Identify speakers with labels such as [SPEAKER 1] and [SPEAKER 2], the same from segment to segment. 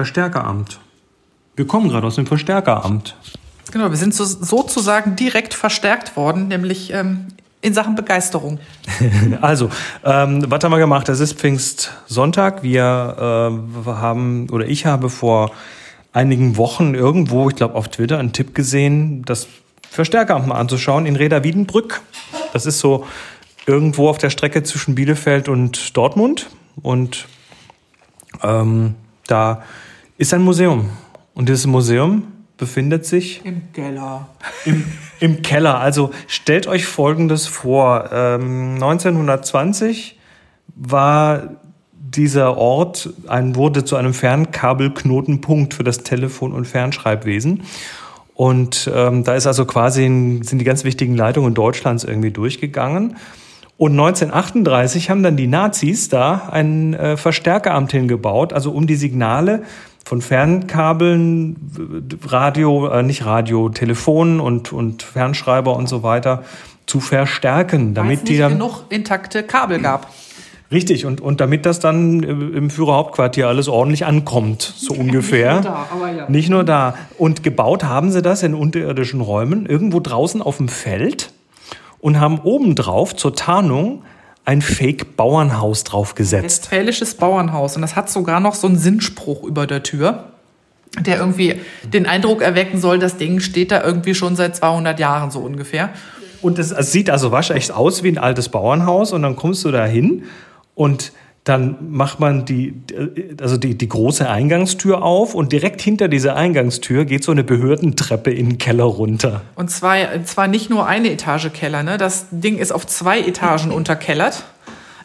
[SPEAKER 1] Verstärkeramt. Wir kommen gerade aus dem Verstärkeramt.
[SPEAKER 2] Genau, wir sind so, sozusagen direkt verstärkt worden, nämlich ähm, in Sachen Begeisterung.
[SPEAKER 1] also, ähm, was haben wir gemacht? Es ist Pfingstsonntag. Wir äh, haben, oder ich habe vor einigen Wochen irgendwo, ich glaube auf Twitter, einen Tipp gesehen, das Verstärkeramt mal anzuschauen in Reda Wiedenbrück. Das ist so irgendwo auf der Strecke zwischen Bielefeld und Dortmund. Und ähm, da ist ein Museum. Und dieses Museum befindet sich
[SPEAKER 2] im Keller.
[SPEAKER 1] Im, Im, Keller. Also stellt euch Folgendes vor. Ähm, 1920 war dieser Ort ein, wurde zu einem Fernkabelknotenpunkt für das Telefon- und Fernschreibwesen. Und ähm, da ist also quasi sind die ganz wichtigen Leitungen Deutschlands irgendwie durchgegangen. Und 1938 haben dann die Nazis da ein äh, Verstärkeramt hingebaut, also um die Signale von Fernkabeln, Radio, äh, nicht Radio, Telefon und, und Fernschreiber und so weiter zu verstärken, damit
[SPEAKER 2] die
[SPEAKER 1] dann
[SPEAKER 2] genug intakte Kabel gab.
[SPEAKER 1] Richtig, und, und damit das dann im Führerhauptquartier alles ordentlich ankommt, so ungefähr. Nicht nur da, aber ja. Nicht nur da. Und gebaut haben sie das in unterirdischen Räumen, irgendwo draußen auf dem Feld und haben obendrauf zur Tarnung ein Fake-Bauernhaus draufgesetzt.
[SPEAKER 2] Westfälisches Bauernhaus. Und das hat sogar noch so einen Sinnspruch über der Tür, der irgendwie den Eindruck erwecken soll, das Ding steht da irgendwie schon seit 200 Jahren so ungefähr.
[SPEAKER 1] Und es, es sieht also waschecht aus wie ein altes Bauernhaus. Und dann kommst du da hin und dann macht man die, also die, die große Eingangstür auf und direkt hinter dieser Eingangstür geht so eine Behördentreppe in den Keller runter.
[SPEAKER 2] Und zwar, zwar nicht nur eine Etage Keller, ne? Das Ding ist auf zwei Etagen unterkellert.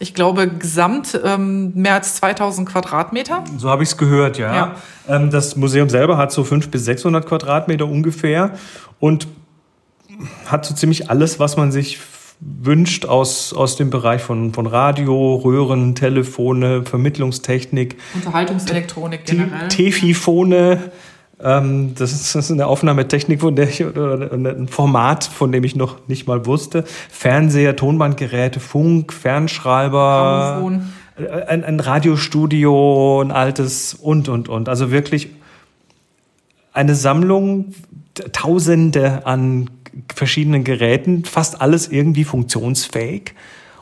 [SPEAKER 2] Ich glaube, gesamt ähm, mehr als 2000 Quadratmeter.
[SPEAKER 1] So habe ich es gehört, ja. ja. Ähm, das Museum selber hat so 500 bis 600 Quadratmeter ungefähr und hat so ziemlich alles, was man sich wünscht aus, aus dem Bereich von, von Radio, Röhren, Telefone, Vermittlungstechnik.
[SPEAKER 2] Unterhaltungselektronik generell.
[SPEAKER 1] Tefifone. Ähm, das, ist, das ist eine Aufnahmetechnik, von der ich, oder ein Format, von dem ich noch nicht mal wusste. Fernseher, Tonbandgeräte, Funk, Fernschreiber. Grammophon. Ein, ein Radiostudio, ein altes und, und, und. Also wirklich eine Sammlung, Tausende an verschiedenen Geräten, fast alles irgendwie funktionsfähig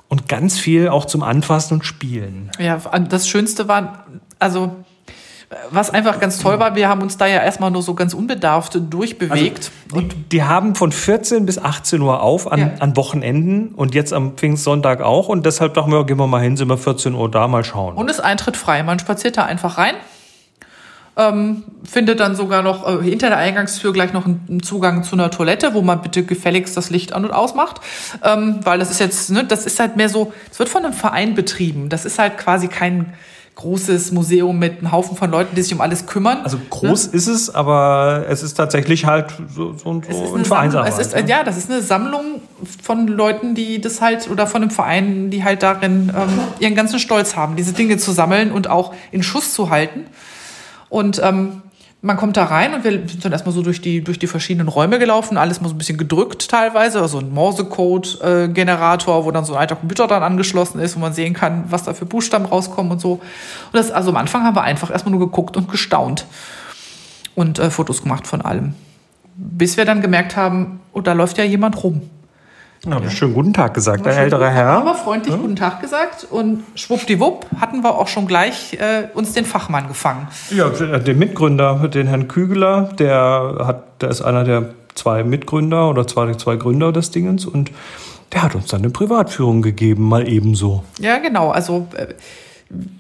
[SPEAKER 1] und ganz viel auch zum Anfassen und Spielen.
[SPEAKER 2] Ja, das Schönste war, also was einfach ganz toll war, wir haben uns da ja erstmal nur so ganz unbedarft durchbewegt.
[SPEAKER 1] Also, die, die, haben von 14 bis 18 Uhr auf an, ja. an Wochenenden und jetzt am Pfingstsonntag auch. Und deshalb dachten wir, gehen wir mal hin, sind wir 14 Uhr da, mal schauen.
[SPEAKER 2] Und ist Eintritt frei. Man spaziert da einfach rein ähm, findet dann sogar noch äh, hinter der Eingangstür gleich noch einen, Zugang zu einer Toilette, wo man bitte gefälligst das Licht an und ausmacht. Ähm, weil das ist jetzt, ne, das ist halt mehr so, es wird von einem Verein betrieben. Das ist halt quasi kein großes Museum mit einem Haufen von Leuten, die sich um alles kümmern.
[SPEAKER 1] Also groß ne? ist es, aber es ist tatsächlich halt so, so, so ein Vereinsarbeit.
[SPEAKER 2] Ist, ne? Ja, das ist eine Sammlung von Leuten, die das halt, oder von einem Verein, die halt darin ähm, ihren ganzen Stolz haben, diese Dinge zu sammeln und auch in Schuss zu halten. Und ähm, man kommt da rein und wir sind dann erstmal so durch die, durch die verschiedenen Räume gelaufen, alles mal so ein bisschen gedrückt teilweise, also ein Morsecode-Generator, wo dann so ein alter Computer dann angeschlossen ist, wo man sehen kann, was da für Buchstaben rauskommen und so. Und das, also am Anfang haben wir einfach erstmal nur geguckt und gestaunt und äh, Fotos gemacht von allem. Bis wir dann gemerkt haben, oh, da läuft ja jemand rum.
[SPEAKER 1] Ja, ja. schönen guten Tag gesagt, ein älterer Herr.
[SPEAKER 2] Haben wir freundlich ja. guten Tag gesagt und schwuppdiwupp hatten wir auch schon gleich äh, uns den Fachmann gefangen.
[SPEAKER 1] Ja, den Mitgründer, den Herrn Kügeler, der hat, der ist einer der zwei Mitgründer oder zwei, zwei Gründer des Dingens und der hat uns dann eine Privatführung gegeben, mal ebenso.
[SPEAKER 2] Ja, genau. Also äh,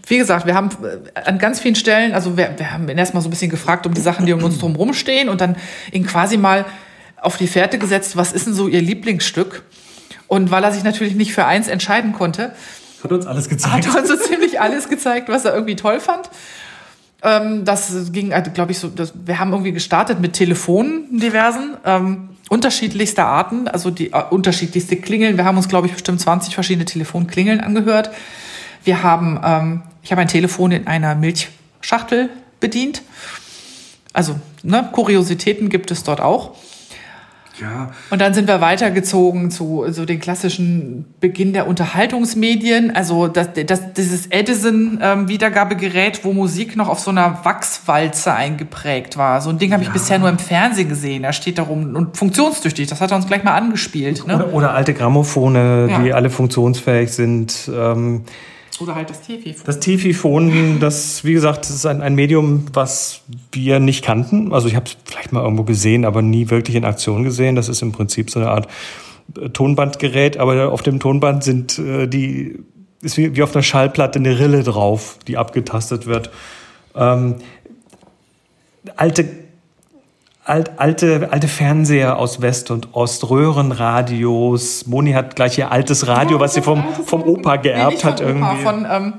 [SPEAKER 2] wie gesagt, wir haben äh, an ganz vielen Stellen, also wir, wir haben ihn erstmal so ein bisschen gefragt um die Sachen, die um uns drum stehen und dann ihn quasi mal auf die Fährte gesetzt, was ist denn so ihr Lieblingsstück? Und weil er sich natürlich nicht für eins entscheiden konnte,
[SPEAKER 1] hat uns alles gezeigt.
[SPEAKER 2] Hat uns so ziemlich alles gezeigt, was er irgendwie toll fand. Ähm, das ging, also, glaube ich, so, das, wir haben irgendwie gestartet mit Telefonen diversen, ähm, unterschiedlichster Arten, also die äh, unterschiedlichste Klingeln. Wir haben uns, glaube ich, bestimmt 20 verschiedene Telefonklingeln angehört. Wir haben, ähm, ich habe ein Telefon in einer Milchschachtel bedient. Also, ne, Kuriositäten gibt es dort auch.
[SPEAKER 1] Ja.
[SPEAKER 2] Und dann sind wir weitergezogen zu so den klassischen Beginn der Unterhaltungsmedien, also das, das, dieses Edison-Wiedergabegerät, ähm, wo Musik noch auf so einer Wachswalze eingeprägt war. So ein Ding habe ich ja. bisher nur im Fernsehen gesehen. Da steht darum und funktionstüchtig. Das hat er uns gleich mal angespielt.
[SPEAKER 1] Ne? Oder, oder, alte Grammophone, ja. die alle funktionsfähig sind. Ähm,
[SPEAKER 2] oder halt das Tefifon.
[SPEAKER 1] Das Tefifon, das, wie gesagt, ist ein, ein Medium, was wir nicht kannten. Also ich habe es vielleicht mal irgendwo gesehen, aber nie wirklich in Aktion gesehen. Das ist im Prinzip so eine Art äh, Tonbandgerät, aber auf dem Tonband sind äh, die, ist wie, wie auf einer Schallplatte eine Rille drauf, die abgetastet wird. Ähm, alte alt, alte, alte Fernseher aus West und Ost, Röhrenradios. Moni hat gleich ihr altes Radio, ja, was sie vom, vom Opa geerbt nee, hat. irgendwie.
[SPEAKER 2] Von, ähm,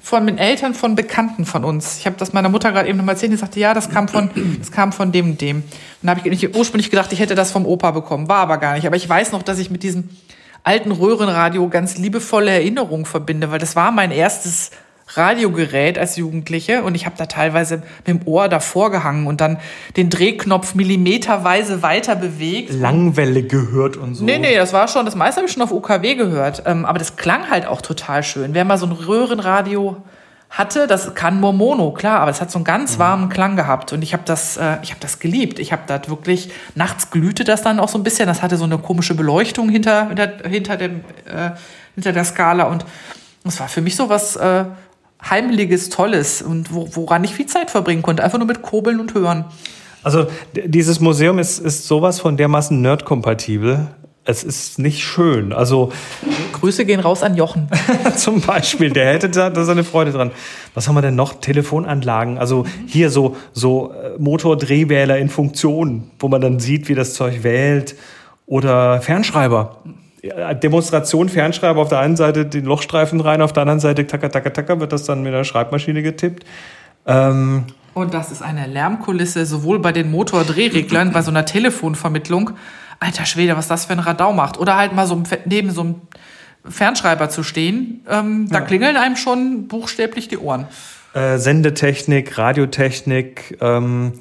[SPEAKER 2] von den Eltern von Bekannten von uns. Ich habe das meiner Mutter gerade eben nochmal erzählt. Die sagte, ja, das kam von, das kam von dem und dem. Und dann habe ich ursprünglich gedacht, ich hätte das vom Opa bekommen. War aber gar nicht. Aber ich weiß noch, dass ich mit diesem alten Röhrenradio ganz liebevolle Erinnerungen verbinde, weil das war mein erstes Radiogerät als Jugendliche und ich habe da teilweise mit dem Ohr davor gehangen und dann den Drehknopf millimeterweise weiter bewegt.
[SPEAKER 1] Langwelle gehört und so.
[SPEAKER 2] Nee, nee, das war schon, das meiste habe ich schon auf UKW gehört. Ähm, aber das klang halt auch total schön. Wer mal so ein Röhrenradio hatte, das kann nur Mono, klar, aber es hat so einen ganz mhm. warmen Klang gehabt und ich habe das, äh, ich habe das geliebt. Ich habe das wirklich nachts glühte das dann auch so ein bisschen. Das hatte so eine komische Beleuchtung hinter hinter, hinter dem äh, hinter der Skala und es war für mich so was äh, Heimliches, Tolles und wo, woran ich viel Zeit verbringen konnte. Einfach nur mit Kurbeln und Hören.
[SPEAKER 1] Also dieses Museum ist, ist sowas von dermaßen nerdkompatibel. Es ist nicht schön. Also
[SPEAKER 2] Grüße gehen raus an Jochen.
[SPEAKER 1] zum Beispiel, der hätte da, da seine Freude dran. Was haben wir denn noch? Telefonanlagen. Also hier so so äh, Motordrehwähler in Funktion, wo man dann sieht, wie das Zeug wählt. Oder Fernschreiber. Demonstration Fernschreiber auf der einen Seite den Lochstreifen rein, auf der anderen Seite taka taka taka wird das dann mit der Schreibmaschine getippt.
[SPEAKER 2] Ähm und das ist eine Lärmkulisse, sowohl bei den Motordrehreglern, bei so einer Telefonvermittlung. Alter Schwede, was das für ein Radau macht. Oder halt mal so neben so einem Fernschreiber zu stehen. Ähm, da ja. klingeln einem schon buchstäblich die Ohren.
[SPEAKER 1] Äh, Sendetechnik, Radiotechnik, ähm,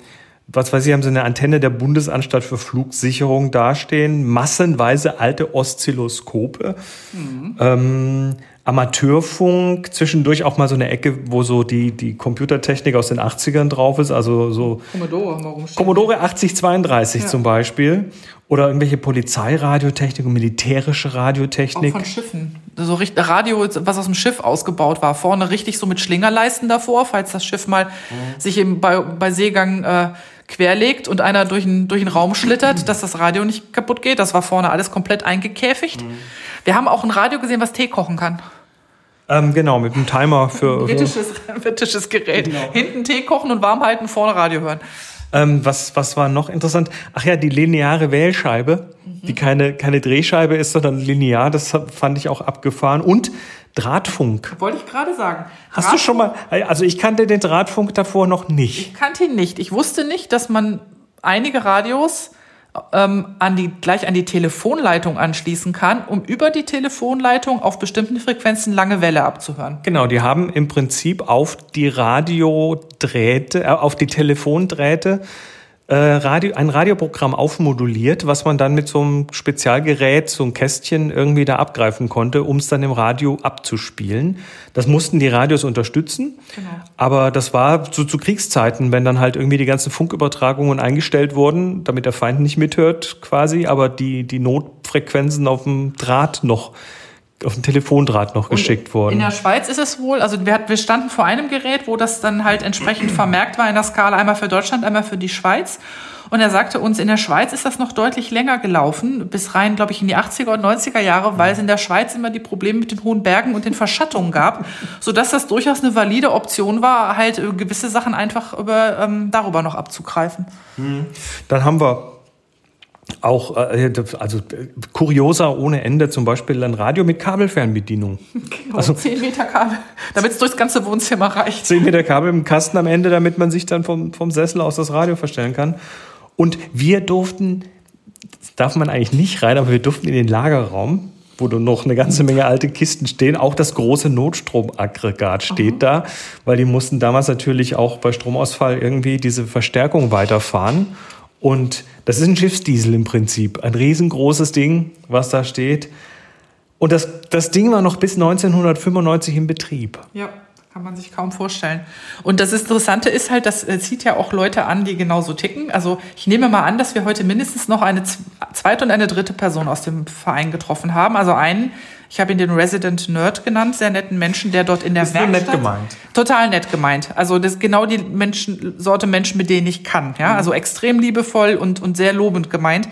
[SPEAKER 1] was weiß ich, haben sie eine Antenne der Bundesanstalt für Flugsicherung dastehen, massenweise alte Oszilloskope, mhm. ähm, Amateurfunk, zwischendurch auch mal so eine Ecke, wo so die, die Computertechnik aus den 80ern drauf ist, also so
[SPEAKER 2] Commodore, warum
[SPEAKER 1] Commodore 8032 ja. zum Beispiel. Oder irgendwelche Polizeiradiotechnik und militärische Radiotechnik.
[SPEAKER 2] Auch von Schiffen. So richtig Radio, was aus dem Schiff ausgebaut war. Vorne richtig so mit Schlingerleisten davor, falls das Schiff mal mhm. sich eben bei, bei Seegang äh, querlegt und einer durch einen, durch einen Raum schlittert, dass das Radio nicht kaputt geht. Das war vorne alles komplett eingekäfigt. Mhm. Wir haben auch ein Radio gesehen, was Tee kochen kann.
[SPEAKER 1] Ähm, genau, mit einem Timer für.
[SPEAKER 2] britisches, britisches Gerät. Genau. Hinten Tee kochen und warm halten, vorne Radio hören.
[SPEAKER 1] Ähm, was, was war noch interessant? Ach ja, die lineare Wählscheibe, mhm. die keine, keine Drehscheibe ist, sondern linear. Das fand ich auch abgefahren. Und Drahtfunk.
[SPEAKER 2] Wollte ich gerade sagen.
[SPEAKER 1] Hast Drahtfunk, du schon mal, also ich kannte den Drahtfunk davor noch nicht.
[SPEAKER 2] Ich kannte ihn nicht. Ich wusste nicht, dass man einige Radios ähm, an die, gleich an die Telefonleitung anschließen kann, um über die Telefonleitung auf bestimmten Frequenzen lange Welle abzuhören.
[SPEAKER 1] Genau, die haben im Prinzip auf die Radiodrähte, äh, auf die Telefondrähte äh, Radio, ein Radioprogramm aufmoduliert, was man dann mit so einem Spezialgerät, so ein Kästchen irgendwie da abgreifen konnte, um es dann im Radio abzuspielen. Das mussten die Radios unterstützen. Genau. Aber das war so zu Kriegszeiten, wenn dann halt irgendwie die ganzen Funkübertragungen eingestellt wurden, damit der Feind nicht mithört quasi, aber die, die Notfrequenzen auf dem Draht noch auf den Telefondraht noch geschickt worden.
[SPEAKER 2] In der Schweiz ist es wohl, also wir, wir standen vor einem Gerät, wo das dann halt entsprechend vermerkt war in der Skala, einmal für Deutschland, einmal für die Schweiz. Und er sagte uns, in der Schweiz ist das noch deutlich länger gelaufen, bis rein, glaube ich, in die 80er und 90er Jahre, weil es in der Schweiz immer die Probleme mit den hohen Bergen und den Verschattungen gab, sodass das durchaus eine valide Option war, halt gewisse Sachen einfach über, ähm, darüber noch abzugreifen.
[SPEAKER 1] Hm. Dann haben wir auch, äh, also kurioser ohne Ende, zum Beispiel ein Radio mit Kabelfernbedienung.
[SPEAKER 2] Genau, also 10 Meter Kabel, damit es durchs ganze Wohnzimmer reicht.
[SPEAKER 1] 10 Meter Kabel im Kasten am Ende, damit man sich dann vom, vom Sessel aus das Radio verstellen kann. Und wir durften, darf man eigentlich nicht rein, aber wir durften in den Lagerraum, wo noch eine ganze Menge alte Kisten stehen. Auch das große Notstromaggregat steht mhm. da, weil die mussten damals natürlich auch bei Stromausfall irgendwie diese Verstärkung weiterfahren. Und das ist ein Schiffsdiesel im Prinzip. Ein riesengroßes Ding, was da steht. Und das, das Ding war noch bis 1995 in Betrieb.
[SPEAKER 2] Ja. Kann man sich kaum vorstellen. Und das Interessante ist halt, das äh, zieht ja auch Leute an, die genauso ticken. Also ich nehme mal an, dass wir heute mindestens noch eine zweite und eine dritte Person aus dem Verein getroffen haben. Also einen, ich habe ihn den Resident Nerd genannt, sehr netten Menschen, der dort in der
[SPEAKER 1] ist
[SPEAKER 2] Werkstatt...
[SPEAKER 1] nett gemeint.
[SPEAKER 2] Total nett gemeint. Also das ist genau die Menschen, Sorte Menschen, mit denen ich kann. Ja? Also extrem liebevoll und, und sehr lobend gemeint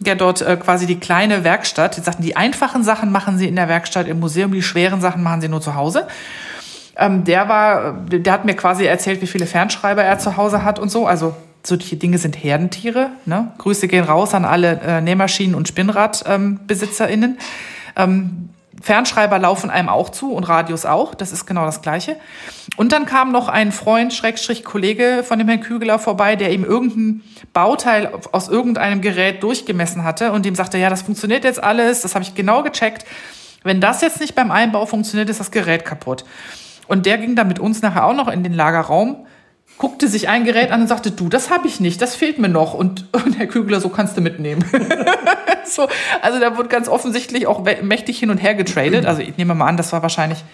[SPEAKER 2] der dort äh, quasi die kleine Werkstatt, die sagten, die einfachen Sachen machen sie in der Werkstatt im Museum, die schweren Sachen machen sie nur zu Hause. Ähm, der war, der hat mir quasi erzählt, wie viele Fernschreiber er zu Hause hat und so. Also solche Dinge sind Herdentiere. Ne? Grüße gehen raus an alle äh, Nähmaschinen- und SpinnradbesitzerInnen. Ähm, Fernschreiber laufen einem auch zu und Radios auch. Das ist genau das Gleiche. Und dann kam noch ein Freund, Schrägstrich Kollege von dem Herrn Kügeler vorbei, der ihm irgendein Bauteil aus irgendeinem Gerät durchgemessen hatte und dem sagte, ja, das funktioniert jetzt alles, das habe ich genau gecheckt. Wenn das jetzt nicht beim Einbau funktioniert, ist das Gerät kaputt. Und der ging dann mit uns nachher auch noch in den Lagerraum, guckte sich ein Gerät an und sagte, du, das habe ich nicht, das fehlt mir noch. Und, und Herr Kügler, so kannst du mitnehmen. so, also da wurde ganz offensichtlich auch mächtig hin und her getradet. Also ich nehme mal an, das war wahrscheinlich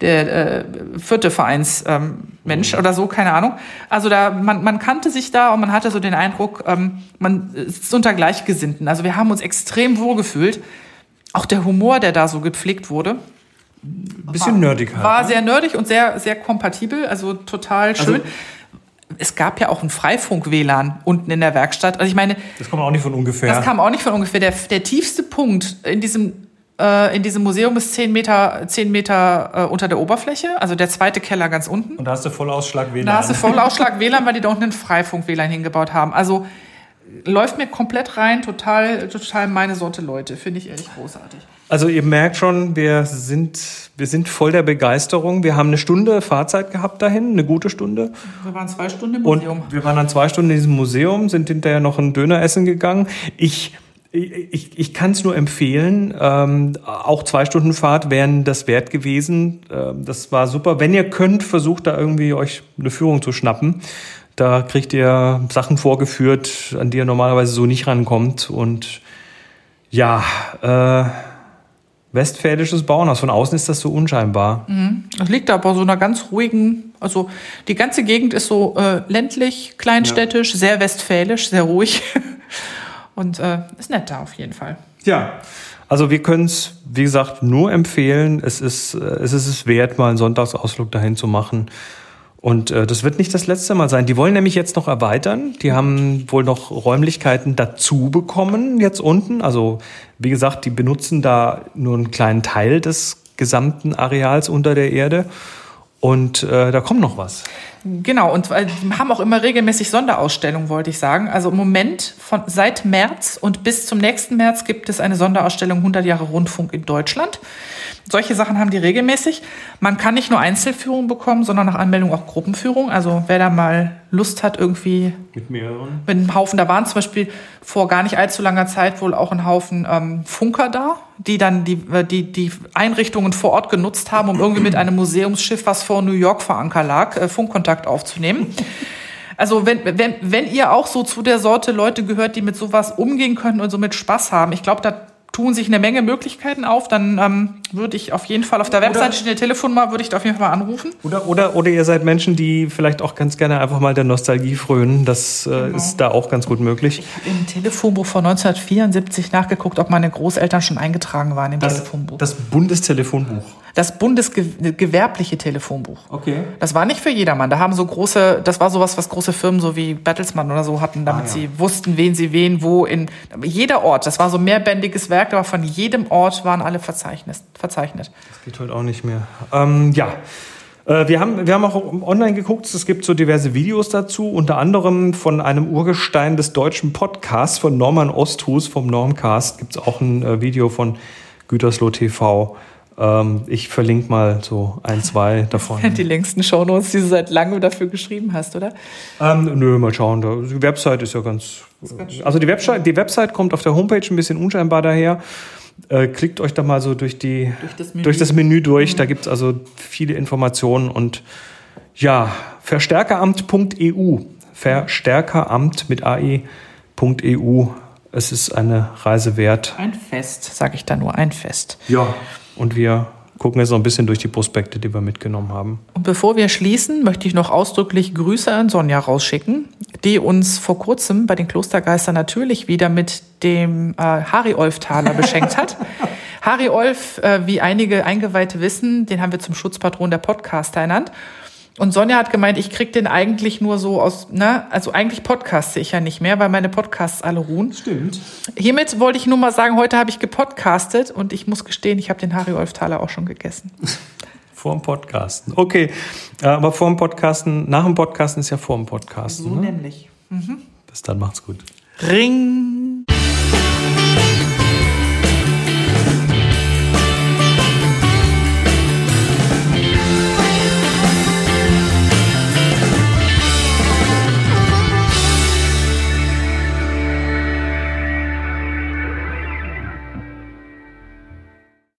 [SPEAKER 2] der äh, vierte Vereinsmensch ähm, oder so, keine Ahnung. Also da, man, man kannte sich da und man hatte so den Eindruck, ähm, man ist unter Gleichgesinnten. Also wir haben uns extrem wohl gefühlt. Auch der Humor, der da so gepflegt wurde,
[SPEAKER 1] bisschen nerdig
[SPEAKER 2] halt. War ne? sehr nerdig und sehr, sehr kompatibel, also total also schön. Also, es gab ja auch ein Freifunk-WLAN unten in der Werkstatt. Also ich meine.
[SPEAKER 1] Das kommt auch nicht von ungefähr.
[SPEAKER 2] Das kam auch nicht von ungefähr. Der, der tiefste Punkt in diesem, äh, in diesem Museum ist 10 Meter, 10 Meter äh, unter der Oberfläche, also der zweite Keller ganz unten.
[SPEAKER 1] Und da hast du Vollausschlag WLAN.
[SPEAKER 2] Da hast du Vollausschlag WLAN, weil die da unten ein Freifunk-WLAN hingebaut haben. Also läuft mir komplett rein, total, total meine Sorte Leute. Finde ich ehrlich großartig.
[SPEAKER 1] Also ihr merkt schon, wir sind, wir sind voll der Begeisterung. Wir haben eine Stunde Fahrzeit gehabt dahin, eine gute Stunde.
[SPEAKER 2] Wir waren zwei Stunden im Museum.
[SPEAKER 1] Und wir waren dann zwei Stunden in diesem Museum, sind hinterher noch ein Döner essen gegangen. Ich ich, ich kann es nur empfehlen. Ähm, auch zwei Stunden Fahrt wären das wert gewesen. Ähm, das war super. Wenn ihr könnt, versucht da irgendwie euch eine Führung zu schnappen. Da kriegt ihr Sachen vorgeführt, an die ihr normalerweise so nicht rankommt. Und ja, äh, westfälisches Bauernhaus. Von außen ist das so unscheinbar.
[SPEAKER 2] Mhm. Das liegt aber so einer ganz ruhigen, also die ganze Gegend ist so äh, ländlich, kleinstädtisch, ja. sehr westfälisch, sehr ruhig. Und äh, ist nett da auf jeden Fall.
[SPEAKER 1] Ja. Also wir können es, wie gesagt, nur empfehlen. Es ist, äh, es ist es wert, mal einen Sonntagsausflug dahin zu machen. Und äh, das wird nicht das letzte Mal sein. Die wollen nämlich jetzt noch erweitern. Die haben wohl noch Räumlichkeiten dazu bekommen jetzt unten. Also wie gesagt, die benutzen da nur einen kleinen Teil des gesamten Areals unter der Erde. Und äh, da kommt noch was.
[SPEAKER 2] Genau, und äh, haben auch immer regelmäßig Sonderausstellungen, wollte ich sagen. Also im Moment, von, seit März und bis zum nächsten März gibt es eine Sonderausstellung 100 Jahre Rundfunk in Deutschland. Solche Sachen haben die regelmäßig. Man kann nicht nur Einzelführung bekommen, sondern nach Anmeldung auch Gruppenführung. Also wer da mal Lust hat, irgendwie
[SPEAKER 1] mit mehreren.
[SPEAKER 2] Mit einem Haufen, da waren zum Beispiel vor gar nicht allzu langer Zeit wohl auch ein Haufen ähm, Funker da, die dann die, äh, die, die Einrichtungen vor Ort genutzt haben, um irgendwie mit einem Museumsschiff, was vor New York vor Anker lag, äh, Funkkontakt aufzunehmen. Also wenn, wenn, wenn ihr auch so zu der Sorte Leute gehört, die mit sowas umgehen können und so mit Spaß haben, ich glaube, da tun sich eine Menge Möglichkeiten auf, dann ähm, würde ich auf jeden Fall auf der Webseite steht eine Telefonnummer, würde ich da auf jeden Fall mal anrufen.
[SPEAKER 1] Oder, oder, oder ihr seid Menschen, die vielleicht auch ganz gerne einfach mal der Nostalgie frönen. Das äh, genau. ist da auch ganz gut möglich.
[SPEAKER 2] Ich habe im Telefonbuch von 1974 nachgeguckt, ob meine Großeltern schon eingetragen waren im
[SPEAKER 1] das,
[SPEAKER 2] Telefonbuch.
[SPEAKER 1] Das Bundestelefonbuch
[SPEAKER 2] das bundesgewerbliche Telefonbuch.
[SPEAKER 1] Okay.
[SPEAKER 2] Das war nicht für jedermann. Da haben so große, das war sowas, was große Firmen so wie Bertelsmann oder so hatten, damit ah, ja. sie wussten, wen sie wen, wo in jeder Ort. Das war so mehrbändiges Werk, aber von jedem Ort waren alle verzeichnet. verzeichnet.
[SPEAKER 1] Das geht heute auch nicht mehr. Ähm, ja. Äh, wir haben, wir haben auch online geguckt, es gibt so diverse Videos dazu, unter anderem von einem Urgestein des deutschen Podcasts von Norman Osthus vom Normcast gibt es auch ein äh, Video von Gütersloh TV. Ähm, ich verlinke mal so ein, zwei davon.
[SPEAKER 2] Die längsten Shownotes, die du seit langem dafür geschrieben hast, oder?
[SPEAKER 1] Ähm, nö, mal schauen. Die Website ist ja ganz. Ist also die Website, die Website kommt auf der Homepage ein bisschen unscheinbar daher. Äh, klickt euch da mal so durch, die, durch, das, Menü. durch das Menü durch. Mhm. Da gibt es also viele Informationen und ja, verstärkeramt.eu. Verstärkeramt mit AE .eu. Es ist eine Reise wert.
[SPEAKER 2] Ein Fest, sage ich da nur, ein Fest.
[SPEAKER 1] Ja. Und wir gucken jetzt noch ein bisschen durch die Prospekte, die wir mitgenommen haben.
[SPEAKER 2] Und bevor wir schließen, möchte ich noch ausdrücklich Grüße an Sonja rausschicken, die uns vor kurzem bei den Klostergeistern natürlich wieder mit dem äh, Harry-Olf-Taler beschenkt hat. Harry Olf, äh, wie einige Eingeweihte wissen, den haben wir zum Schutzpatron der Podcaster ernannt. Und Sonja hat gemeint, ich krieg den eigentlich nur so aus, ne, also eigentlich podcaste ich ja nicht mehr, weil meine Podcasts alle ruhen.
[SPEAKER 1] Stimmt.
[SPEAKER 2] Hiermit wollte ich nur mal sagen, heute habe ich gepodcastet und ich muss gestehen, ich habe den Harry Olf-Taler auch schon gegessen.
[SPEAKER 1] Vor dem Podcasten. Okay, äh, aber vor dem Podcasten, nach dem Podcasten ist ja vor dem Podcasten.
[SPEAKER 2] So
[SPEAKER 1] ne?
[SPEAKER 2] nämlich.
[SPEAKER 1] Bis dann, macht's gut.
[SPEAKER 2] Ring.